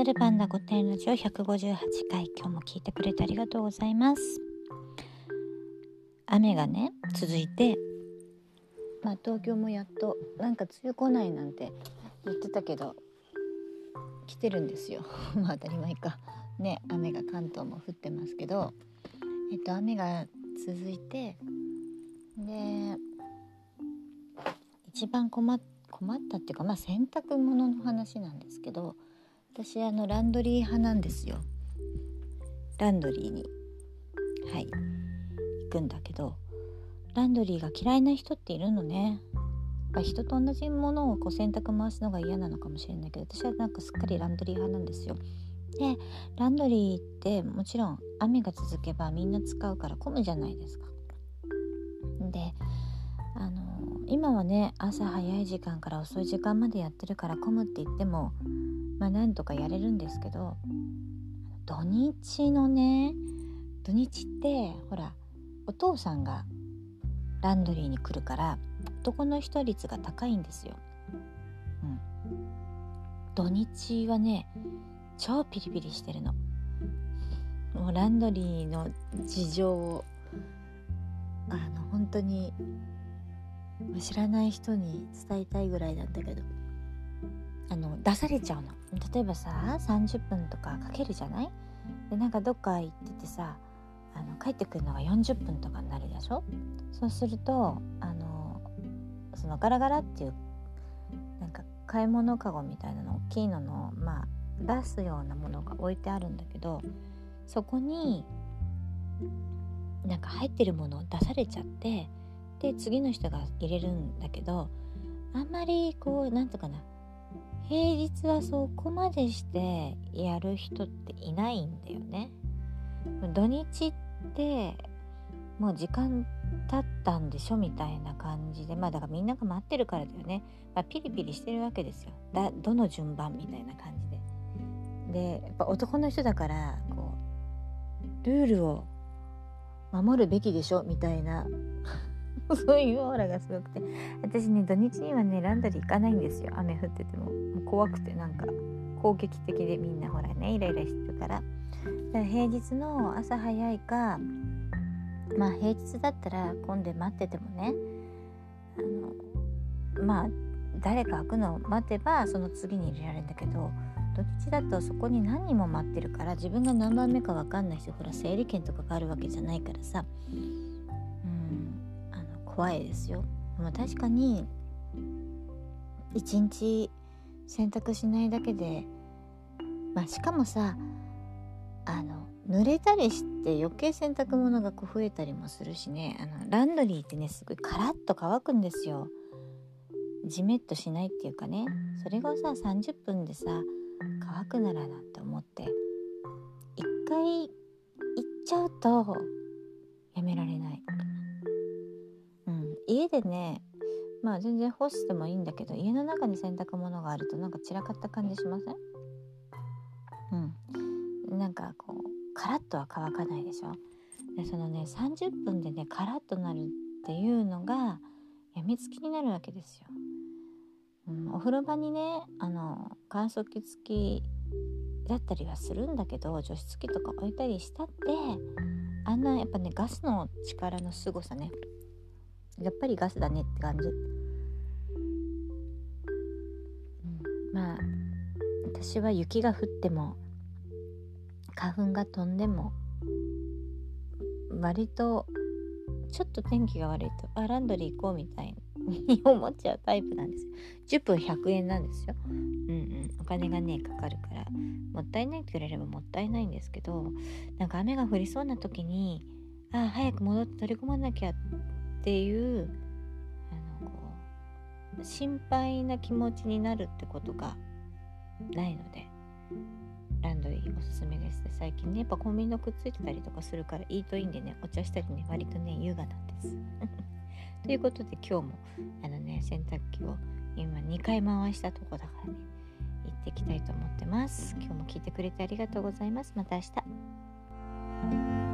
ドルパンダ御殿ラジオ158回今日も聞いてくれてありがとうございます。雨がね続いてまあ東京もやっとなんか梅雨来ないなんて言ってたけど来てるんですよ。まあ当たり前か。ね雨が関東も降ってますけどえっと雨が続いてで一番困っ困ったっていうかまあ洗濯物の話なんですけど私あのランドリー派なんですよ。ランドリーに。はい。行くんだけどランドリーが嫌いな人っているのね。人と同じものをこう洗濯回すのが嫌なのかもしれないけど私はなんかすっかりランドリー派なんですよ。でランドリーってもちろん雨が続けばみんな使うから混むじゃないですか。であの今はね朝早い時間から遅い時間までやってるから混むって言ってもまあなんとかやれるんですけど土日のね土日ってほらお父さんがランドリーに来るから男の人率が高いんですよ。うん、土日はね超ピリピリしてるの。もうランドリーの事情をあの本当に知らない人に伝えたいぐらいなんだけどあの出されちゃうの。例えばさ30分とかかけるじゃない？でなんかどっか行っててさあの帰ってくるのが40分とかになるでしょ？そうするとあのそのガラガラっていうなんか買い物かごみたいなの大きいののまあ出すようなものが置いてあるんだけどそこになんか入ってるものを出されちゃってで次の人が入れるんだけどあんまりこうなんとかな平日はそこまでしてやる人っていないんだよね。土日ってもう時間経ったんでしょみたいな感じで。まあだからみんなが待ってるからだよね、まあ、ピリピリしてるわけですよ。だどの順番みたいな感じで。でやっぱ男の人だからこうルールを守るべきでしょみたいなそういうオーラがすごくて私ね土日にはねランドリー行かないんですよ。雨降ってても。も怖くてなんか攻撃的でみんなほらねイライラしてるから。だから平日の朝早いかまあ平日だったら混んで待っててもねあのまあ誰か開くのを待てばその次に入れられるんだけど土日だとそこに何人も待ってるから自分が何番目か分かんないしほら整理券とかがあるわけじゃないからさ。怖いですよ。でも確かに一日洗濯しないだけでまあしかもさあの濡れたりして余計洗濯物がこう増えたりもするしね。あのランドリーってねすごいカラッと乾くんですよ。じめっとしないっていうかね。それがさ30分でさ乾くならなんて思って。一回行っちゃうとやめられない。家でねまあ全然干してもいいんだけど家の中に洗濯物があるとなんか散らかった感じしません？うん。なんかこうカラッとは乾かないでしょ？でそのね30分でねカラッとなるっていうのがやみつきになるわけですよ、うん、お風呂場にねあの乾燥機付きだったりはするんだけど除湿機とか置いたりしたってあんなやっぱねガスの力の凄さねやっぱりガスだねって感じ、うん、まあ私は雪が降っても花粉が飛んでも割とちょっと天気が悪いとあランドリー行こうみたいに思っちゃうタイプなんですよ。10分100円なんですよ。うんうん。お金がねかかるから。もったいないって言われればもったいないんですけどなんか雨が降りそうな時にあ早く戻って取り込まなきゃっていうあのこう心配な気持ちになるってことがないのでランドリーおすすめです最近ねやっぱコンビニのくっついてたりとかするからいいといいんでねお茶したりね割とね優雅なんです。ということで今日もあのね洗濯機を今2回回したとこだからね行ってきたいと思ってます。今日も聞いてくれてありがとうございます。また明日。